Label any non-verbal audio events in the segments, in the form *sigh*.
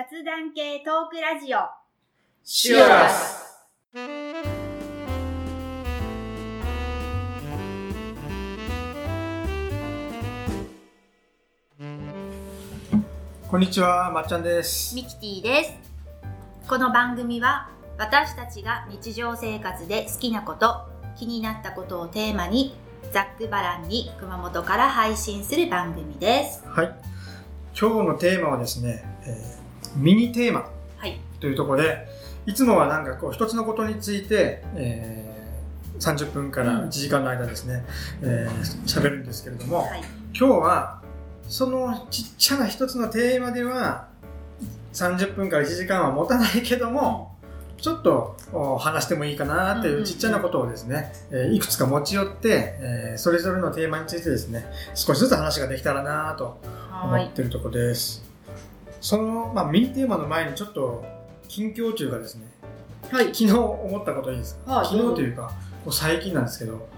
雑談系トークラジオシュアスこんにちは、まっちゃんです。ミキティですこの番組は私たちが日常生活で好きなこと気になったことをテーマにざっくばらんに熊本から配信する番組ですはい。今日のテーマはですね、えーミニテーマ。はい。というところで、いつもはなんかこう一つのことについて、えー30分から1時間の間ですね、えー喋るんですけれども、はい。今日はそのちっちゃな一つのテーマでは30分から1時間は持たないけども、ちょっとお話してもいいかなっていううんちっちゃなことをですね、えーいくつか持ち寄って、えーそれぞれのテーマについてですね、少しずつ話ができたらなと思はい。ってるところです。その、まあ、ミニテーマの前にちょっと近況中がですね、はい。昨日思ったこといいですか、はい。昨日というか、こう最近なんですけど、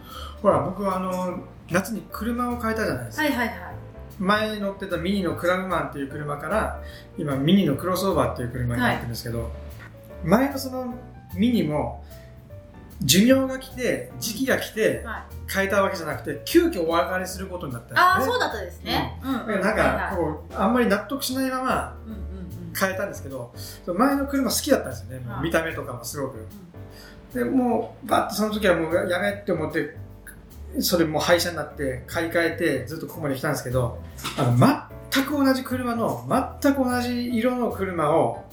ほら、僕はあの、夏に車を変えたじゃないですか。はいはいはい。前乗ってたミニのクラブマンっていう車から今ミニのクロスオーバーっていう車になってるんですけど、前のそのミニも寿命が来て時期が来てはい。変えたわけじゃなくて急遽お別れすることになったね。ああそうだったですね。うん。うんなんかこうあんまり納得しないままうんうんうん。変えたんですけど前の車好きだったんですよね。見た目とかもすごく。でもうバッとその時はもうやめって思ってそれもう廃車になって買い替えてずっとここまで来たんですけどあの全く同じ車の全く同じ色の車を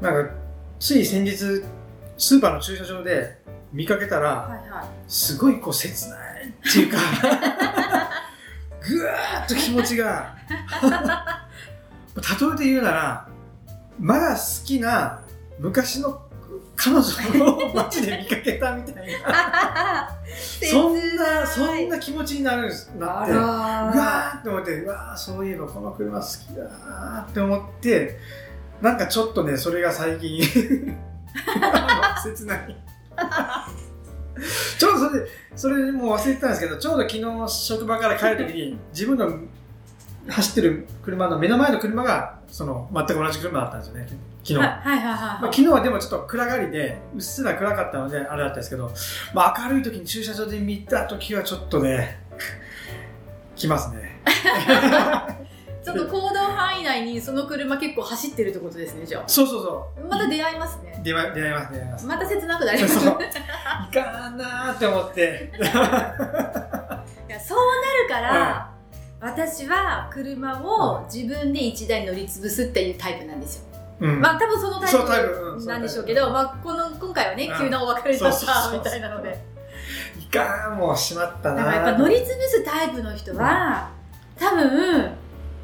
なんかつい先日スーパーの駐車場で見かけたらはいはい。すごいこう切ないっていうか *laughs* ぐわーっと気持ちが *laughs* 例えて言うならまだ好きな昔の彼女を街で見かけたみたいな *laughs* そんなそんな気持ちになるなってうわーって思ってうわーそういえばこの車好きだなーって思ってなんかちょっとねそれが最近切ない *laughs* ちょうどそれでそれもう忘れてたんですけどちょうど昨日職場から帰るときに *laughs* 自分の走ってる車の目の前の車がその全く同じ車だったんですよね。昨日、はいはいはいまあ、はい昨日はでもちょっと暗がりでうっすら暗かったのであれだったんですけど、まあ、明るい時に駐車場で見た時はちょっとね来ますね *laughs* ちょっと行動範囲内にその車結構走ってるってことですね、じゃそうそうそあ。また出会いますね。う。出会い出会います出会います。また切なくなります。そう。いかんなーって思って。*laughs* いやそうなるから、私は車を自分で1台乗り潰すっていうタイプなんですよ。うん。まあ多分そのタイプなんでしょうけど、まあこの今回はねうん、急なお別れだっそうそうそうたみたいなので。いかんもうしまったなだからやっぱ乗り潰すタイプの人は、多分、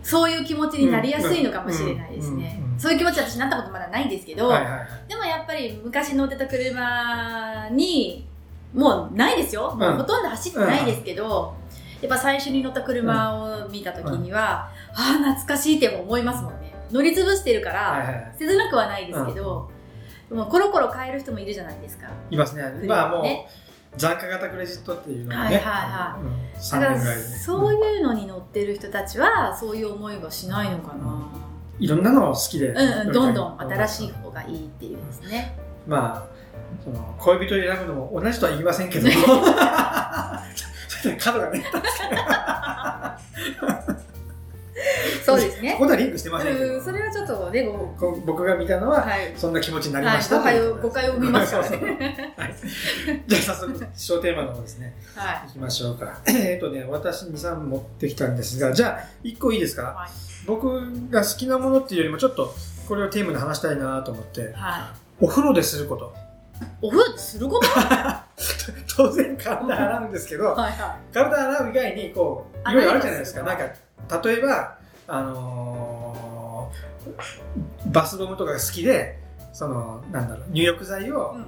そういう気持ちになりやすいのかもしれないですね。そういう気持ち私なったことまだないんですけど、でもやっぱり昔乗ってた車に、もうないですよ。もうほとんど走ってないですけど、やっぱ最初に乗った車を見た時には、ああ、懐かしいって思いますもんね。乗り潰してるから、はいはいはい。切なくはないですけど、もうコロコロ変える人もいるじゃないですか。いますね。まあもうね残価型クレジットっていうのがね、はいはいはうん、だ3から年ぐらい。で、そういうのに乗ってる人たちは、そういう思いはしないのかな。いろんなのを好きで、うんうん、どんどん新しい方がいいっていうですね。まあその恋人を選ぶのも同じとは言いませんけど *laughs* *laughs* 角がねそうですね。こ。こではリンクしてませんけど。うん、それはちょっとね、僕が見たのは、はい。そんな気持ちになりはい、ました。誤解を、ということで誤解を生みま。*laughs* はい、じゃあ早速小テーマの方ですね。はい。いきましょうか。*clears throat* えっとね私23持ってきたんですがじゃあ1個いいですか、はい。僕が好きなものっていうよりもちょっとこれをテーマで話したいなと思って。はお風呂ですること。い。お風呂ですること？は *laughs* 当然体洗うんですけどいは体洗う以外にこういろいろあるじゃないですか。なんか例えばあのーバスボムとかが好きでそのなんだろう入浴剤い。をうん。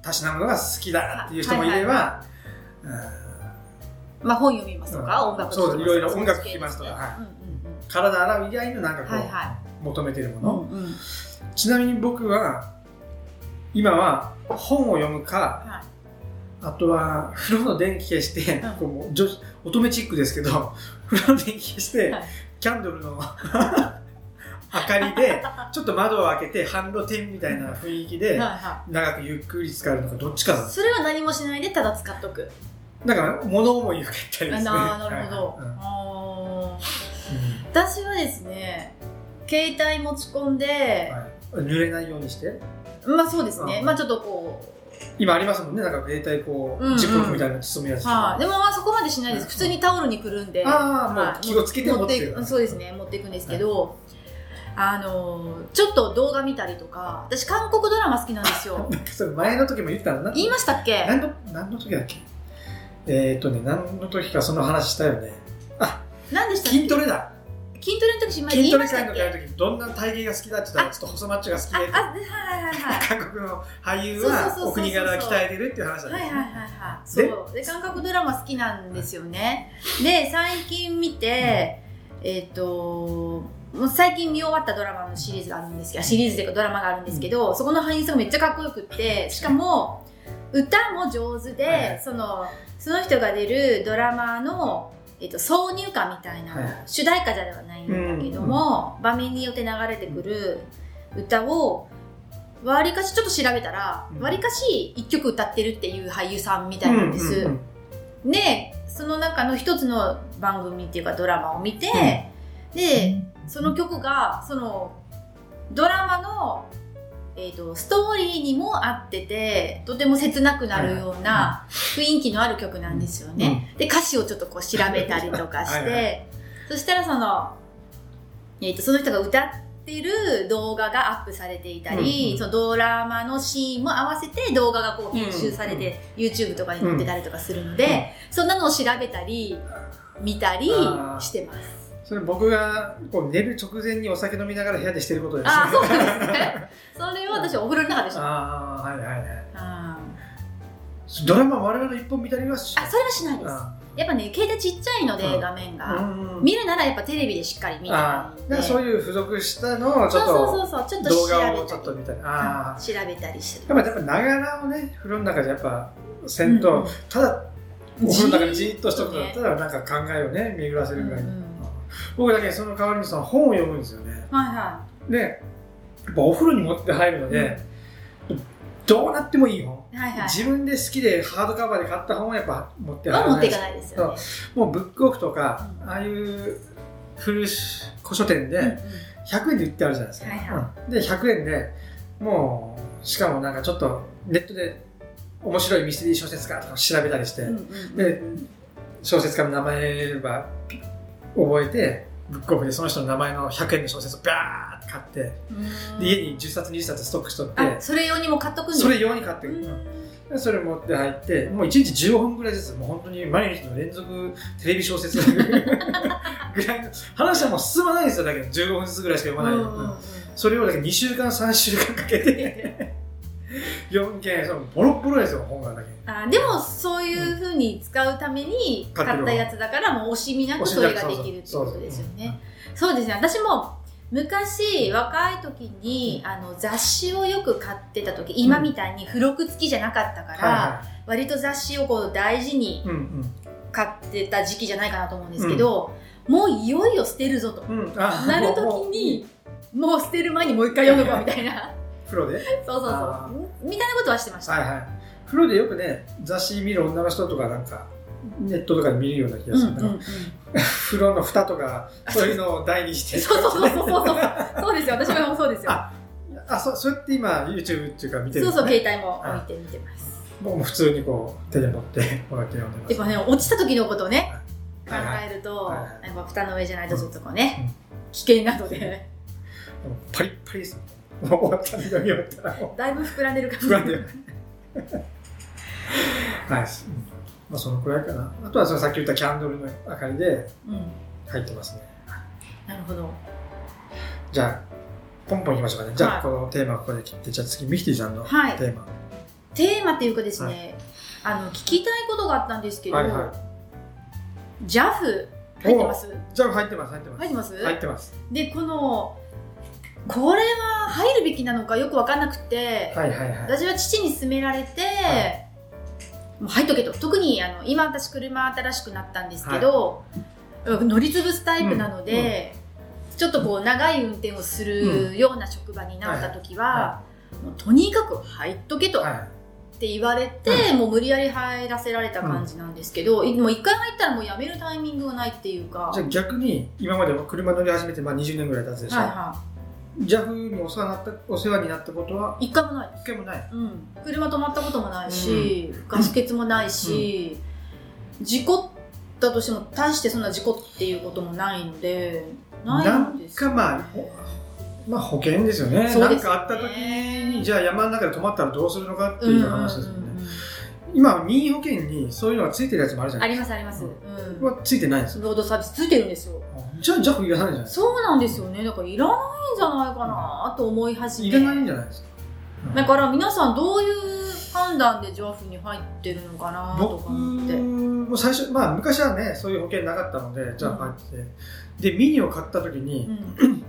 たしなむのが好きだっていう人もいれば、うんまあ本読みますとか、うん音楽そう聴きますいろいろ音楽聴きますとかはいうんうん体洗う以外のなんかうん。こう、はいは求めてるもい。の、うんうん。ちなみに僕は今は本を読むかはい。あとは風呂の電気消して、うんこうもう女子乙女チックですけど風呂の電気消して、はいキャンドルの *laughs* 明かりで、ちょっと窓を開けて、半露天みたいな雰囲気で、長くゆっくり使うのか、どっちか。それは何もしないでただ使っとく。だから、物思いをかけたりですね。あなるほど。はい私はですね、携帯持ち込んでうん、はい濡れないようにして。まあそうですね。うんまあちょっとこ今ありますもんね、なんか携帯こう、ジップロックみたいなの包むやつ。はい。でもまあそこまでしないです。普通にタオルにくるんで。ああ、もはいう気をつけて持持って。いくそうですね持っていくんですけど、あのーちょっと動画見たりとか私韓国ドラマ好きなんですよ *laughs* それ前の時も言ったの？な。言いましたっけ？何の、何の時だっけ？えーっとね、何の時かその話したよね。何でしたっけ？筋トレだ。筋トレの時筋トレ会の時どんな体型が好きだって言ったら、ちょっと細マッチョが好きで、ああはいはいはいはい。韓国の俳優はお国柄を鍛えてるっていう話なんですね。はいはいはいはい。そう。で韓国ドラマ好きなんですよね。で最近見てえっ、ともう最近見終わったドラマのシリーズがあるんですけどシリーズというかドラマがあるんですけど、そこの俳優さんがめっちゃかっこよくってしかも歌も上手で、はい。そのその人が出るドラマの、えっと挿入歌みたいな、はい。主題歌じゃないんだけども、場面によって流れてくる歌をわりかしちょっと調べたらうん。わりかし一曲歌ってるっていう俳優さんみたいなんです、うんうんうんでその中の一つの番組っていうかドラマを見て、でその曲がそのドラマの、えー、とストーリーにも合っててとても切なくなるような雰囲気のある曲なんですよね、で歌詞をちょっとこう調べたりとかして。はいはそしたらその、えー、とその人が歌ってる動画がアップされていたり、うんうん。そのドラマのシーンも合わせて動画がこう編集されて、YouTube とかに載ってたりとかするので、そんなのを調べたり見たりしてます。それ僕がこう寝る直前にお酒飲みながら部屋でしてることですね。あーそうなんですね。それを私お風呂の中でした。ああ、はいはいはい。あドラマ我々一本見たりはしあ、それはしないです。あやっぱね、携帯ちっちゃいので、うん画面ーが。うん見るならやっぱテレビでしっかり見たあーいんで。だからそういう付属したのをちょっとそうそうそう、ちょっと動画をちょっと見たり。ああ。調べたりしてやっぱやっぱながらをね、風呂の中でやっぱせんと、うんただお風呂の中でじーっとしとくだったらなんか考えをね、巡らせるぐらいの。うんうん僕だけその代わりにその本を読むんですよね。はいはで、やっぱお風呂に持って入るので、どうなってもいい本。い。はいはい。自分で好きでハードカバーで買った本はやっぱ持って入は持っていからないですよね。もうブックオフとか、うんああいう古古書店でうんうん100円で売ってあるじゃないですか。はいはうんで、100円でもう、しかもなんかちょっとネットで面白いミステリー小説家とか調べたりして、うんうんで、小説家の名前は覚えて、ブックオフでその人の名前の100円の小説をバーって買って、家に10冊20冊ストックしとって、あ、それ用にも買っとくんそれ用に買ってくる。うん。でそれ持って入って、もう1日15分ぐらいずつ、もう本当に毎日の連続テレビ小説 *laughs* ぐらいの、話はもう進まないんですよ、だけど15分ずつぐらいしか読まない。それをだけ2週間、3週間かけて、*laughs* 4件、そのボロッボロですよ、本がだけ。あでもそういうふうに使うために買買ったやつだからもう惜しみなくそれができるってことですよね。そうですね。私も昔若い時にあの雑誌をよく買ってた時今みたいに付録付きじゃなかったから、は割と雑誌をこう大事に買ってた時期じゃないかなと思うんですけど、もういよいよ捨てるぞと。なる時にもう捨てる前にもう一回読むかみたいな風呂で？そうそうあそうみたいなことはしてました。はいはい。風呂でよくね、雑誌見る女の人とかなんか、ネットとかで見るような気がする。うんうんうん風呂の蓋とか、そういうのを台にして。そうそうそうそうそうそうですよ私もそうですよ。ああ、そう、そうやって今、YouTube っていうか見てるんそう。そう、携帯も置いて見てます。僕も普通にこう、手で持って、こうやって読んでます。やっぱね、落ちた時のことをね、考えると、はいはいやっぱ蓋の上じゃないとちょっとこうね、うん危険なので、パリッパリです終わった、読み終わったらもだいぶ膨らんでる感う、じ。不安で。はい。うんまあ、そのくらいかな。あとはそのさっき言ったキャンドルの明かりでうん。入ってますね。なるほど。じゃあ、ポンポンいきましょうかね。じゃあ、はいこのテーマここで切って、じゃあ次、ミキティさんのテはいーマ。テーマっていうかですね、あの、聞きたいことがあったんですけど、はいはい JAF 入ってます？じゃあ、入ってます、入ってます。入ってます？入ってます。で、この、これは入るべきなのかよくわかんなくて、はいはいはい。私は父に勧められて、もう入っとけと特にあの今私車新しくなったんですけど、乗り潰すタイプなので、ちちょっとこう長い運転をするような職場になった時は、もうとにかく入っとけと。はって言われて、もう無理やり入らせられた感じなんですけど、いもう一回入ったらもうやめるタイミングがないっていうか。い。じゃあ逆に、今までは車乗り始めて、まあ20年ぐらい経つでしょ。はいは JAF にお世話になった、お世話になったことは、い。一回もない。一回もない。うん。車止まったこともないし、ガス欠もないし、事故ったとしても、大してそんな事故っていうこともないので、ないなんんですかまあ、ほまあ保険ですよね。そうですねなんかあった時に、じゃあ山の中で止まったらどうするのかっていう話ですよね。うんうんうんうん今、任意保険にそういうのがついてるやつもあるじゃなあいでりますあります。ううんすか。はついてないんですよ。ロードサービスついてるんですよ。じゃあ JAF いらないじゃない。そうなんですよね。だからいらないんじゃないかなと思い始め。いらないんじゃないですか。だから皆さんどういう判断で JAF に入ってるのかなと僕か思って。も最初、まあ昔はね、そういう保険なかったので、じゃあ入って、で、ミニを買った時に、うん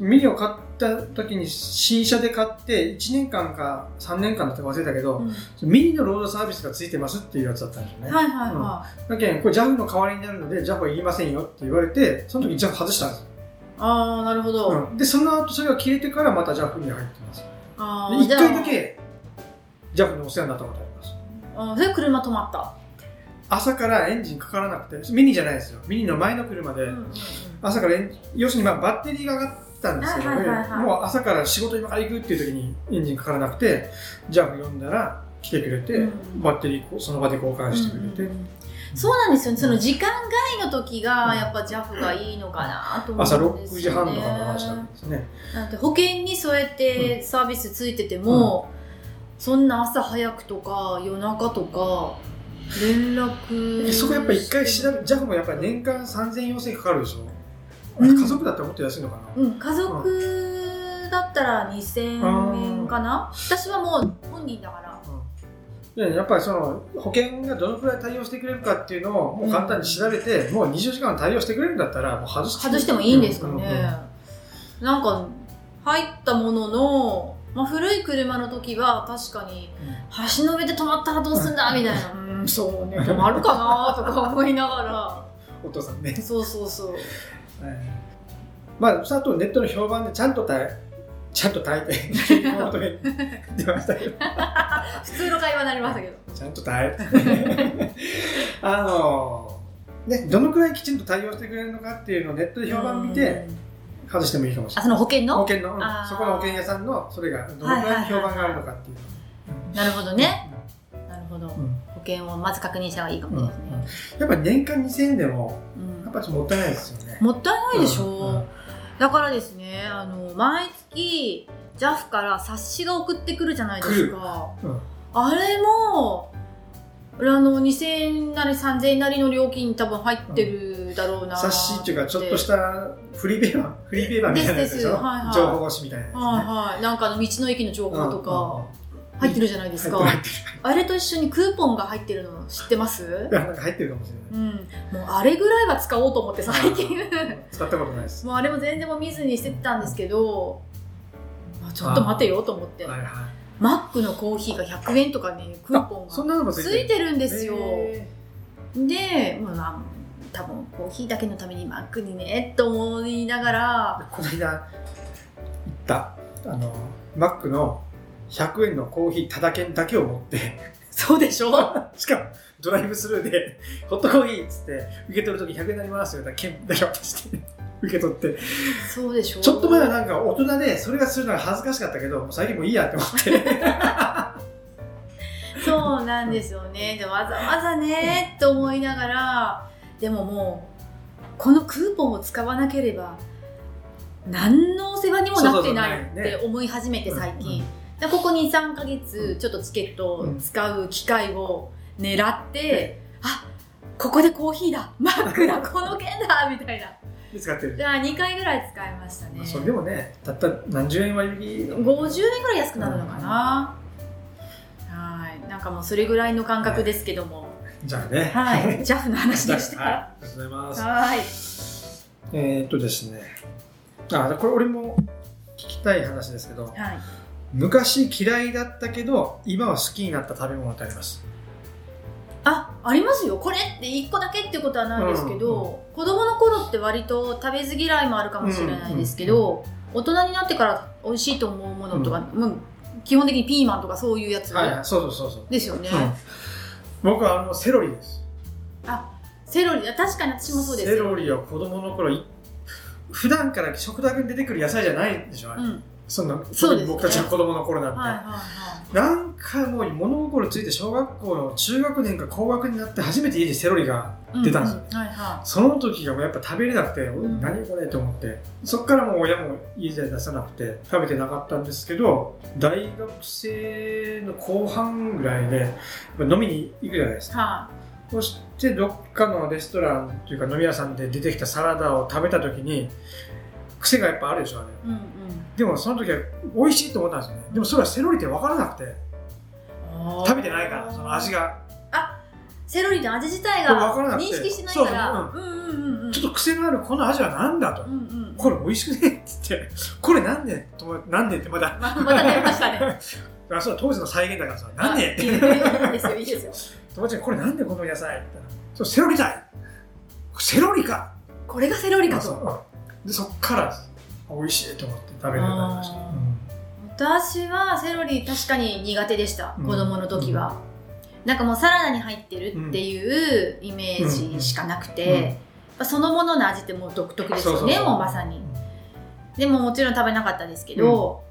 ミニを買った時に新車で買って1年間か3年間だったか忘れたけど、うん。ミニのロードサービスがついてますっていうやつだったんですよね。はいはいはだけどこれ JAF の代わりになるので JAF はいりませいよって言われてその時 JAF 外したんですよ、い。ああ、なるほど。うん。でその後それが切れてからまた JAF に入ってます。で1あーじゃあ。回だけ JAF にお世話になったことありますあーそれ車止まった？朝からエンジンかからなくてミニじゃないですよ。ミニの前の車で、うんうんうん。朝からエン要するにまあバッテリーが上がったんですけど、はいはいはいはい。もう朝から仕事今から行くっていう時にエンジンかからなくて JAF 呼んだら来てくれて、うん。バッテリーその場で交換してくれて、うんうんうん。そうなんですよね。その時間外の時がやっぱ JAF がいいのかなと思朝6うんですよね。時半とかの話だったんですね。なんて保険にそうやってサービスついてても、そんな朝早くとか夜中とか連絡そこやっぱ一回調べ JAF もやっぱり年間3000、4000かかるでしょ、うん家族だったらもっと安いのかな、うん、家族だったら2000円かな？私はもう本人だから。でやっぱりその保険がどのくらい対応してくれるかっていうのをもう簡単に調べて、もう24時間対応してくれるんだったらもう外して外してもいいんですかね、うんうんうん。なんか入ったものの、まあ、古い車の時は確かに橋の上で止まったらどうすんだ？*laughs* みたいな。うんそうね。止まるかな？とか思いながお父さんね。ら、そうそうそうまあ、あとネットの評判でちゃんと耐えちゃんと耐えて熊本弁出ましたけど。*laughs* 普通の会話になりましたけど。ちゃんと耐え *laughs* あのねどのくらいきちんと対応してくれるのかっていうのをネットで評判見てうん。外してもいいかもしれない。あその保険の？保険の、そこの保険屋さんのそれがどのくらいの評判があるのかっていう。なるほどね。なるほど、うん。保険をまず確認した方がいいかもうんしれないですね、やっぱり年間2000円でもうん。やっぱりもったいないですよね。もったいないでしょ、うんうん。だからですねあの毎月 JAF から冊子が送ってくるじゃないですか、うん。あれもあの2000円なり3000円なりの料金多分入ってるだろうな冊子っていうかちょっとしたフリーペーパーフリーペーパーみたいなやつでしょ？はいはい。情報誌みたいなやつね。はいはい。なんか道の駅の情報とか。うん入ってるじゃないですか、あれと一緒にクーポンが入ってるの知ってます？入ってるいやなんか入ってるかもしれない。うん。もうあれぐらいは使おうと思って最近。使ったことないです。もうあれも全然もう見ずに捨ててたんですけど、まあ、ちょっと待てよと思って、はいはい。マックのコーヒーが100円とかねクーポンがついてるんですよ、へで、まあまあ、多分コーヒーだけのためにマックにねと思いながら。ーこの間行ったあのマックの100円のコーヒーただけんだけを持って。そうでしょ？*laughs* しかもドライブスルーで *laughs* ホットコーヒーっつって受け取るとき100円になりますよだ券だけ渡して *laughs* 受け取って。そうでしょ？ちょっと前はなんか大人でそれがするのが恥ずかしかったけど最近もういいやって思って。そうなんですよね。でわざわざねと思いながらでももうこのクーポンを使わなければ何のお世話にもなってないって思い始めて最近、うんでここ23か月ちょっとチケットを使う機会を狙って、あここでコーヒーだ。マックだ。*laughs* この券だ。みたいな。見つかってる。じゃあ2回ぐらい使いましたね。それでもねたった何十円割引50円ぐらい安くなるのかな、はい。なんかもうそれぐらいの感覚ですけども。*laughs* じゃあね。はい。*laughs* JAF の話でした。はい、ありがとうございます。はい。えー、っとですね。あこれ俺も聞きたい話ですけど。はい昔嫌いだったけど今は好きになった食べ物ってあります？あありますよ。これって1個だけってことはないですけど、子供の頃って割と食べず嫌いもあるかもしれないですけど、大人になってから美味しいと思うものとか、もう基本的にピーマンとかそういうやつはいはい、そうそうそうそう。ですよね、うん。僕はあの、セロリです。セロリ。あ確かに私もそうです。セロリは子供の頃い、普段から食卓に出てくる野菜じゃないでしょ、あれ。うんそんな、そうですね僕たちの子供の頃なんて。はいはいはいなんかもう物心ついて小学校の中学年か高学年になって初めて家にセロリが出たんですよ。ううはいはその時がもうやっぱ食べれなくて、ん何これと思って、そっからもう親も家で出さなくて食べてなかったんですけど、大学生の後半ぐらいで、飲みに行くじゃないですか。いはそしてどっかのレストランというか飲み屋さんで出てきたサラダを食べた時に、癖がやっぱあるでしょ、あれ。いうんうんでもその時は美味しいと思ったんですよね。でもそれはセロリって分からなくて、食べてないから、その味が。セロリの味自体わがからなくて。認識してないから。ちょっと癖のあるこの味は何だと。うんうんこれ美味しくねって言って、これなんで？となんで？ってまだ。ままた出ましたね。*laughs* あそう当時の再現だからさ、なんで？っていいですよいいですよ。友達にこれなんでこの野菜？って言ったら、そうセロリだい。セロリか。これがセロリかと。そでそっから美味しいと思って食べるようになりました。あ私はセロリ確かに苦手でしたうん。子供の時は、なんかもうサラダに入ってるっていうイメージしかなくて、そのものの味ってもう独特ですよねもうまさに。でももちろん食べなかったですけど、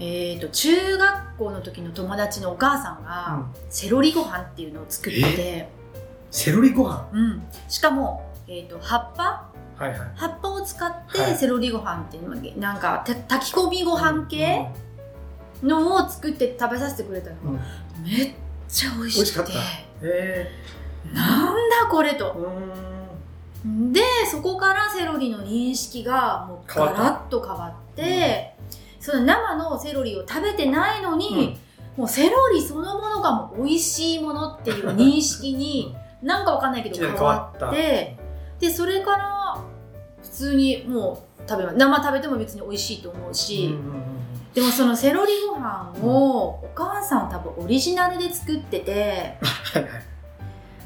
えー、と中学校の時の友達のお母さんうがん。セロリご飯っていうのを作ってて、セロリご飯？うん、しかも、えー、と葉っぱはいはい。葉っぱを使っはい。てセロリご飯っていうのがなんかた炊き込みご飯系のを作って食べさせてくれたの、うん。めっちゃ美味しくて。美味しかった。え。なんだこれー、とでそこからセロリの認識がもうガ変わった。ラッと変わって、その生のセロリを食べてないのに、もうセロリそのものがもう美味しいものっていう認識になんかわかんないけど変わってでそれから普通にもう食べます。生食べても別に美味しいと思うし、うんうんうんでもそのセロリご飯をお母さん多分オリジナルで作ってて。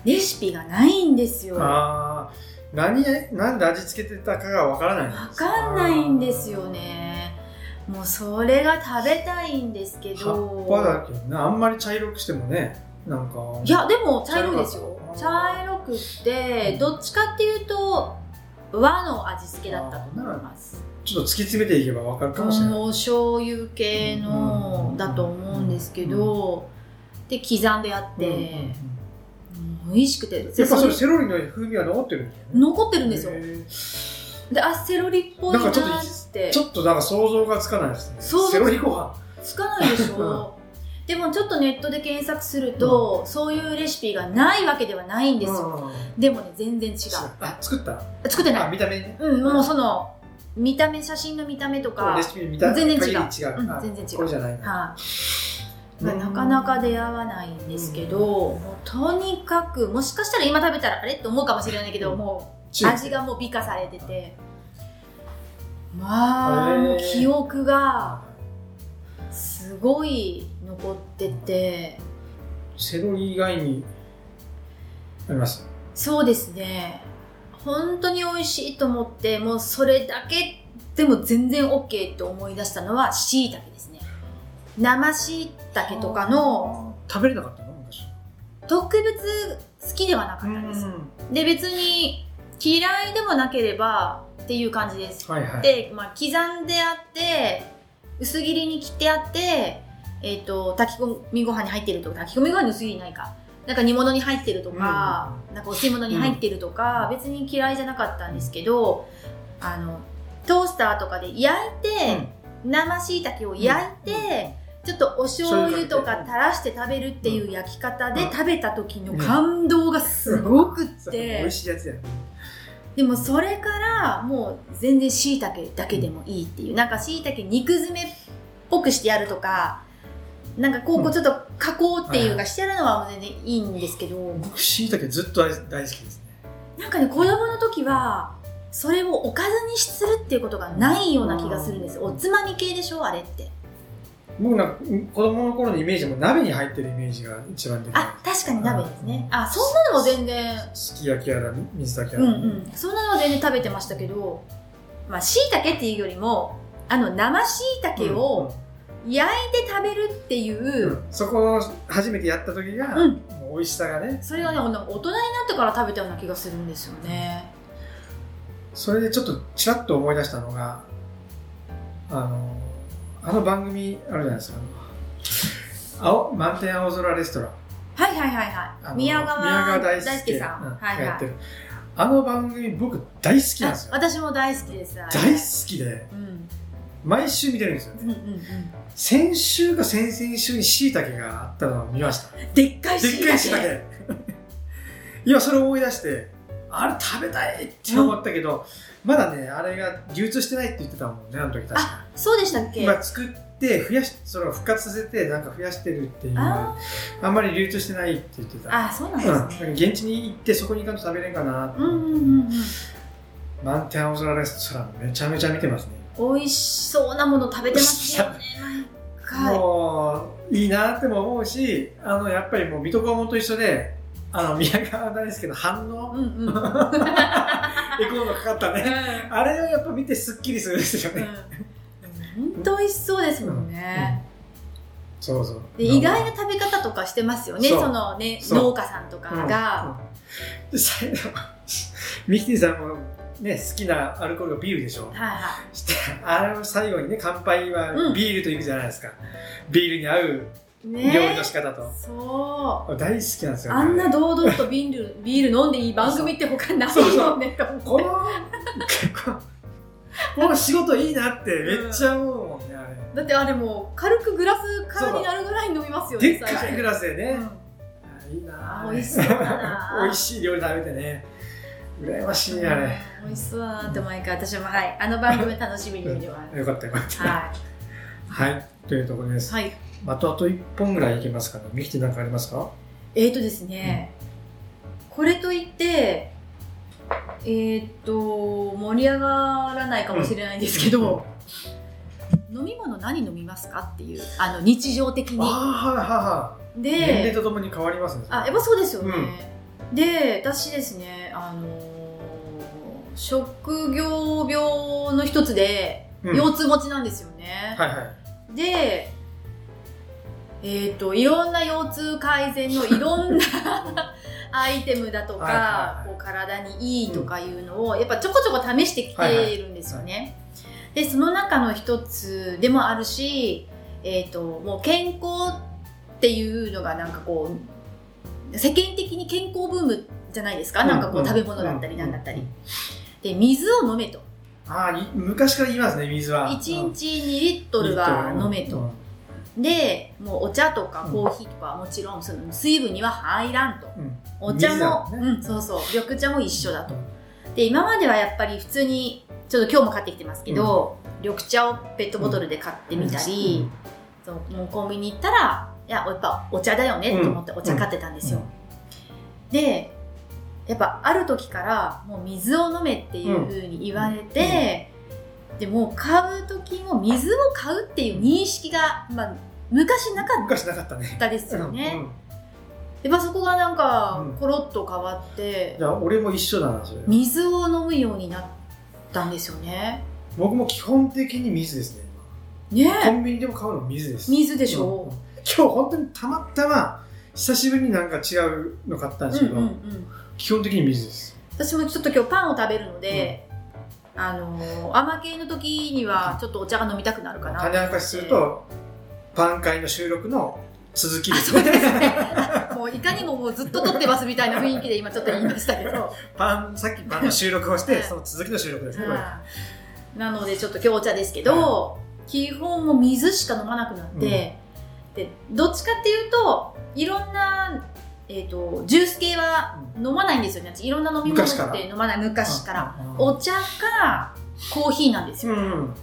レシピがないんですよ。わああ、何、なんで味付けてたかがわからない。か？んないんですよね。もうそれが食べたいんですけ葉どっぱだけどね、あんまり茶色くしてもね、なんか。いやでも茶色いですよ。茶茶色くってどっちかっていうと和の味付けだったと思いますちょっと突き詰めていけばわかるかもしれない。お醤油系のだと思うんですけどで刻んでやって、うん美味しくてやっぱそそれれセロリの風味は残ってるんですよね。残ってるんですよであセロリっぽいななんかちょってちょっとなんか想像がつかないですね。想像セロリご飯。つかないでしょ *laughs* でもちょっとネットで検索すると、そういうレシピがないわけではないんですよ、うん。でもね全然違う。あ、作った？あ、作ってない。見た目ね。うんもうその見た目写真の見た目とかレシピ見た全然違う。全然違う。これじゃないな。はい。うん。なかなか出会わないんですけど、もうとにかくもしかしたら今食べたらあれって思うかもしれないけど、うん。もう中味がもう美化されてて。まあ記憶がすごい残ってて。セロリ以外にあります？そうですね本当に美味しいと思ってもうそれだけでも全然 OK って思い出したのはしいたけですね。生しいたけとかの食べれなかったの？昔。特別好きではなかったです、で別に嫌いでもなければっていう感じです、はいはい。で、まあ、刻んであって薄切りに切ってあって、えー、と炊き込みご飯に入ってるとか炊き込みご飯に薄切りないか。なんか煮物に入ってるとか、なんかお吸い物に入ってるとか、別に嫌いじゃなかったんですけどあのトースターとかで焼いて、生しいたけを焼いて、ちょっとお醤油とか垂らして食べるっていう焼き方で食べた時の感動がすごくって、*laughs* 美味しいやつやね。でもそれからもう全然しいたけだけでもいいっていうなんかしいたけ肉詰めっぽくしてやるとかなんかこうこうちょっと加工っていうかしてやるのは全然いいんですけど、僕、しいたけずっと大大好きですね。なんかね子供の時はそれをおかずにするっていうことがないような気がするんです。よおつまみ系でしょあれって僕なんか子供の頃のイメージも鍋に入ってるイメージが一番でかい。あ、確かに鍋ですね。あ、そんなのも全然、すき焼きやら水炊きうんやら、うん。そんなのは全然食べてましたけど、まあ、椎茸っていうよりも、あの、生椎茸を焼いて食べるっていう、うん。うんそこを初めてやった時が、うん。もう美味しさがね。それがね、大人になってから食べたような気がするんですよね。それでちょっとちらっと思い出したのがあのあの番組あるじゃないですか青満天青空レストランはいはいはいはい。宮川宮川大大輔輔さん。うんはいはい。がやってるあの番組僕大好きなんですよあ私も大好きです。大好きでうん。毎週見てるんですようんうんうん。先週か先々週に椎茸があったのを見ましたでっかいでっかい椎茸 *laughs* 今それを思い出してあれ食べたいって思ったけど、まだねあれが流通してないって言ってたもんねあの時確かあ、そうでしたっけ？今作って増やしそれを復活させてなんか増やしてるっていうのはああんまり流通してないって言ってたあ、そうなんうん、ですね。現地に行ってそこに行かんと食べれんかなって、うんうんうんうん。満天青空レストランめちゃめちゃ見てますね美味しそうなもの食べてますよね。もういいなっても思うしあのやっぱりもう水戸黄門と一緒であの宮川大輔の反応うんうん。うん。エコーのかかったね。あれをやっぱ見てすっきりするんですよね、本当美味しそうですもんね。そうそう。で意外な食べ方とかしてますよね、そのね、農家さんとかが。うん。で最後 *laughs* ミキティさんもね好きなアルコールがビールでしょ。はいはしてあれを最後にね乾杯はうん。ビールといくじゃないですか、ビールに合うい。ね。料理の仕方と、そう。大好きなんですよ、あんな堂々とビール、*laughs* ビール飲んでいい番組って他ないよね、と思って。この *laughs* この仕事いいなってめっちゃ思うもんね、あれ。だってあれもう軽くグラス空になるぐらい飲みますよね、でっかいグラスでね、うん。あいいなあ美味しそうだな *laughs* 美味しい料理食べてね。羨ましいねあれ、美味しそうだなって毎回私もはい。あの番組楽しみに見てます、よかったよかった。ははい、というところです、い、はい、あとあと1本ぐらいいけますかね。ミキティなんかありますか？えーとですね、これといってえーっと盛り上がらないかもしれないんですけど、飲み物何飲みますかっていうあの日常的に。ああはいはいはい。年齢でとともに変わりますねあやっぱそうですよね、で私ですねあのー職業病の一つでうん。腰痛持ちなんですよね、はいはい。でえっ、といろんな腰痛改善のいろんな *laughs* アイテムだとかはいはいはい。こう体にいいとかいうのをやっぱちょこちょこ試してきているんですよね、でその中の一つでもあるし、えっともう健康っていうのがなんかこう世間的に健康ブームじゃないですか、なんかこう食べ物だったりなんだったり、で水を飲めと。ああい昔から言いますね水は。1日2リットルは飲めと、でもうお茶とかコーヒーとかはもちろんその水分には入らんと。うん。うんお茶も、ね。うんそうそう。緑茶も一緒だと。で今まではやっぱり普通にちょっと今日も買ってきてますけど、緑茶をペットボトルで買ってみたり、そうもうコンビニ行ったらいややっぱお茶だよねと思ってお茶買ってたんですよ、でやっぱある時からもう水を飲めっていう風に言われて、でもう買う時も水を買うっていう認識が、まあ、昔なかっ昔なかったね。たですよね、うんうん。やっぱそこがなんかうん。コロッと変わってじ、ゃあ俺も一緒だなそれ水を飲むようになったんですよね。僕も基本的に水ですね。ねコンビニでも買うの水です。水ででしょ、今日本当にたまたま久しぶりになんか違うの買ったんですけど、うんうんうん、基本的に水です。私もちょっと今日パンを食べるので、あのー甘系の時にはちょっとお茶が飲みたくなるかな。種明かしするとパン会の収録の続きですね。もういかにももうずっと撮ってますみたいな雰囲気で今ちょっと言いましたけど。*laughs* パンさっきパンの収録をしはい。てその続きの収録ですねこれ。はい。なのでちょっと今日お茶ですけど、基本もう水しか飲まなくなって、でどっちかっていうといろんな、えー、とジュース系は飲まないんですよね。いろんな飲み物って飲まない。昔から。うんお茶かコーヒーなんですよ、うん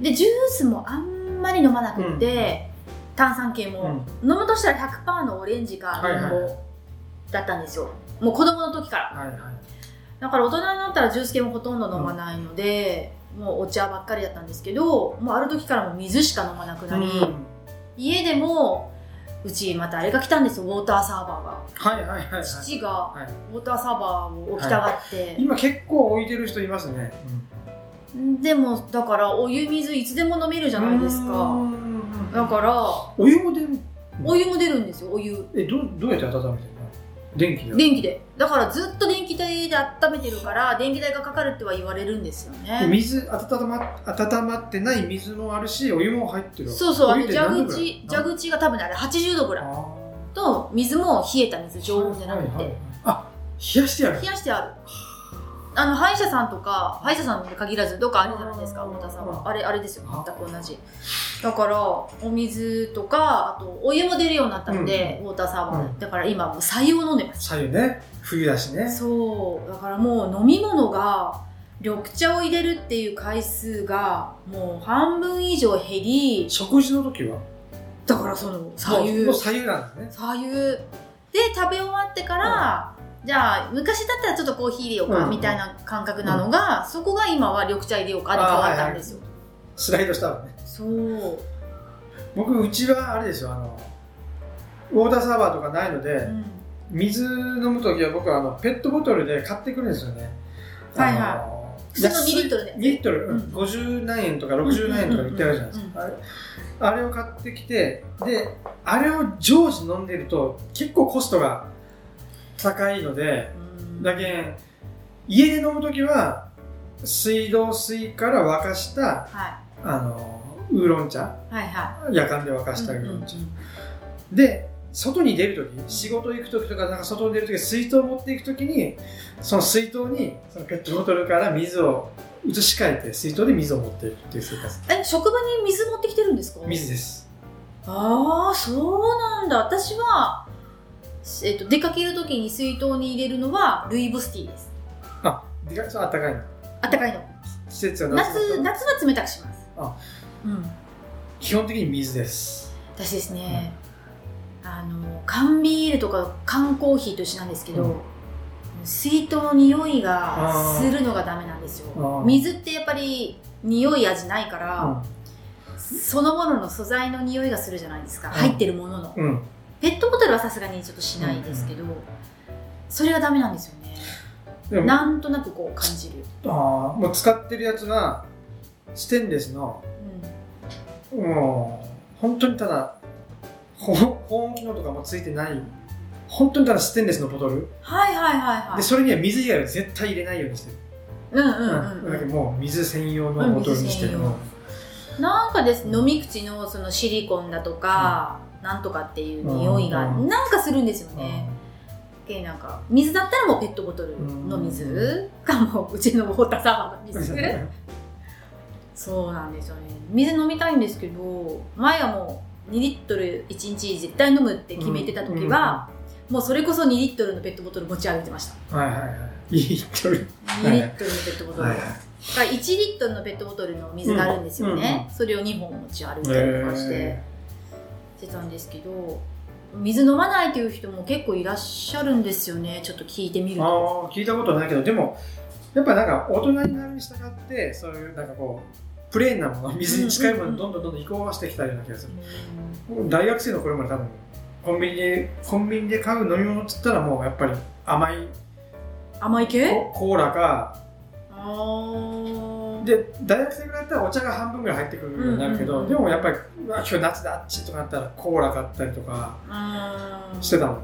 でジュースもあんまり飲まなくって、炭酸系も、飲むとしたら100%のオレンジかはいはいリンゴだったんですよ、もう子供の時から。はいはい。だから大人になったらジュース系もほとんど飲まないので、もうお茶ばっかりだったんですけどもうある時からもう水しか飲まなくなり、家でもうちまたあれが来たんですよウォーターサーバーが。はいはいはいはい。父がはい。ウォーターサーバーを置きたがって、今結構置いてる人いますね、でもだからお湯水いつでも飲めるじゃないですうかんだからお湯も出るお湯も出るんですよお湯。えどどうやって温めてるの？電気で電気で。だからずっと電気代で温めてるから電気代がかかるっては言われるんですよね。水温ま温まってない水もあるしお湯も入ってる。そうそうあの蛇口蛇口が多分ねあれ80度ぐらいあと水も冷えた水ー常温じゃなくて、はいはいはいあ冷やしてやる。冷やしてあるあの歯医者さんとか歯医者さんに限らずどっかあるじゃないですか太田さんは。あれあれですよ全く同じ。だからお水とかあとお湯も出るようになったので、ウォーターサーバーで、うん。だから今もう白湯を飲んでます。左右ね。冬だしね。そう。だからもう飲み物が緑茶を入れるっていう回数がもう半分以上減り食事の時は？だからその白湯。もうもう左右なんですね。左右で食べ終わってから、じゃあ昔だったらちょっとコーヒー入れようか、うんみたいな感覚なのが、そこが今は緑茶入れようかで変わったんですよ、スライドしたわね。そう、僕うちはあれですよあのウォーターサーバーとかないので、うん。水飲む時は僕はあのペットボトルで買ってくるんですよね。はいはい。普通の2リットルで。2リットル、うん。50何円とか60何円とか売ってあるじゃないですか、あれを買ってきてであれを常時飲んでると結構コストが高いのでうん。だけん家で飲む時は水道水から沸かしたはあのウーロン茶。いはい。は夜間で沸かいしたウーロン茶、うんうんで外に出るとき仕事行くときとかなんか外に出るとき水筒を持っていくときにその水筒にそのペットボトルから水を移し替えて水筒で水を持っていくっていう生活。え職場に水持ってきてるんですか？水です。ああそうなんだ。私は、えっと出かけるときに水筒に入れるのはルイボスティーです。あでかそうあったかいの。あったかいの。季節は夏夏夏は冷たくします。あ。うん。基本的に水です。私ですね、あの缶ビールとか缶コーヒーと一緒なんですけど、うん。水筒の匂いがするのがダメなんですあよー。水ってやっぱり匂い味ないから、うそのものの素材の匂いがするじゃないですか、うん。入ってるものの。ん、うん、ペットボトルはさすがにちょっとしないですけど、それがダメなんですよね。なんとなくこう感じる、あーもう使ってるやつはステンレスのうん。もう本当にただ保保温機能とかもついてない本当にただステンレスのボトル。はいはいはいはい。でそれには水以外は絶対入れないようにしてる、うんうんうん、うん。だけどもう水専用のボトルにしてるうん。水専用。なんかです飲み口のそのシリコンだとか、なんとかっていう匂いがうんなんかするんですよね、でなんか水だったらもうペットボトルの水かもううちのウォーターサーバーの水。*laughs* そうなんですよね。水飲みたいんですけど前はもう2リットル1日絶対飲むって決めてた時は、もうそれこそ2リットルのペットボトル持ち歩いてました。はいはいはい。いい一人2リットルのペットボトル、はいはいが1リットルのペットボトルの水があるんですよね、それを2本持ち歩いたりとかして。へしてたんですけど水飲まないという人も結構いらっしゃるんですよね。ちょっと聞いてみるあと。あ聞いたことないけどでもやっぱなんか大人になるに従ってそういうなんかこうプレーンなもの水に近いものにどんどんどんどん移行してきたような気がする、大学生の頃まで多分コンビニでコンビニで買う飲み物っつったらもうやっぱり甘い。甘い系？ココーラかあーで大学生ぐらいだったらお茶が半分ぐらい入ってくるようになるけど、うんうんうん。でもやっぱりうわ今日夏だあっちとかなったらコーラ買ったりとかうんしてたもんね、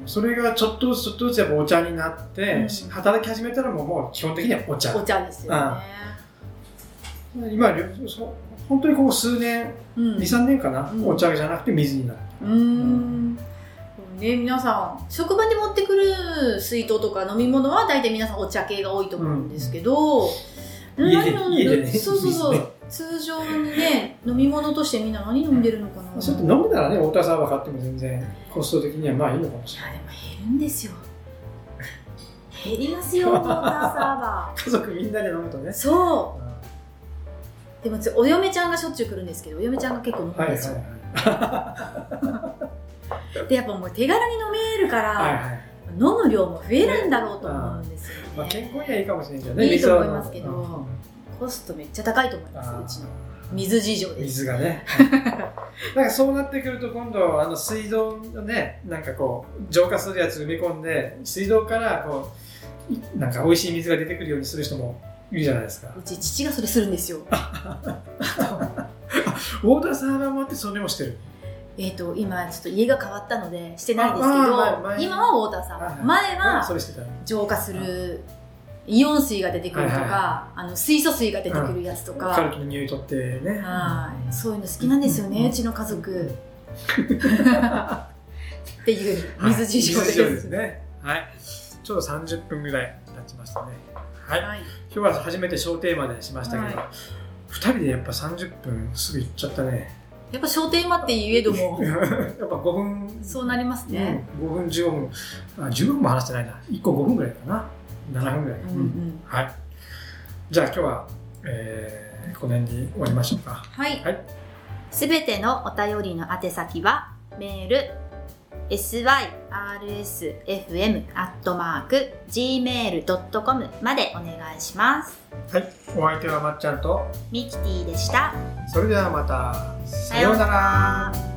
うんそれがちょっとずつちょっとずつやっぱお茶になって、うん。働き始めたらもうもう基本的にはお茶。お茶ですよね。今りょそ本当にここ数年うん。23年かな、うん。お茶じゃなくて水になる。うーん。ね、皆さん職場に持ってくる水筒とか飲み物は大体皆さんお茶系が多いと思うんですけど、うん家で何飲ん。で家でね。そうそうそう、通常にね飲み物としてみんな何飲んでるのかな、そうやって飲むならねウォーターサーバー買っても全然コスト的にはまあいいのかもしれない。いやでも減るんですよ。減りますよウォーターサーバ家族みんなで飲むとね。ーそう。でもつお嫁ちゃんがしょっちゅう来るんですけどお嫁ちゃんが結構飲むんですよ、はでやっぱもう手軽に飲めるから、いはいはい。飲む量も増えるんだろうと思うんですよね、まあ、健康にはいいかもしれないけどねいいと思いますけどうん。コストめっちゃ高いと思います。うちの水事情です。水がね。*laughs* なんかそうなってくると今度あの水道のねなんかこう浄化するやつ埋め込んで水道からこういなんか美味しい水が出てくるようにする人もいるじゃないですか。うち父がそれするんですよ。ウォーターサーバーもあってそれもしてるえっと、今ちょっと家が変わったのでしてないですけあど今はウォーターサーバー。はいはい。前は浄化するイオン水が出てくるとはいはいか、あの水素水が出てくるやつとか、カルキの匂い取ってね。はい、そういうの好きなんですよね、うん。うちの家族。っていう水事情です。はですね。はい。ちょうど30分ぐらい経ちましたね。はい。はい、今日は初めて小テーマでしましたけど、はい。2人でやっぱ30分すぐ行っちゃったねやっぱ小テーマって言えども、やっぱ5分。そうなりますね。うん、5分15分。あ15分も話してないな。1個5分ぐらいかな。7分ぐらい、うん。うん。はい。じゃあ今日は、えー、この辺に終わりましょうか。はい、はい。すべてのお便りの宛先はメール syrsfm.gmail.com までお願いします。はいお相手はまっちゃんとミキティでした。それではまたささようなら。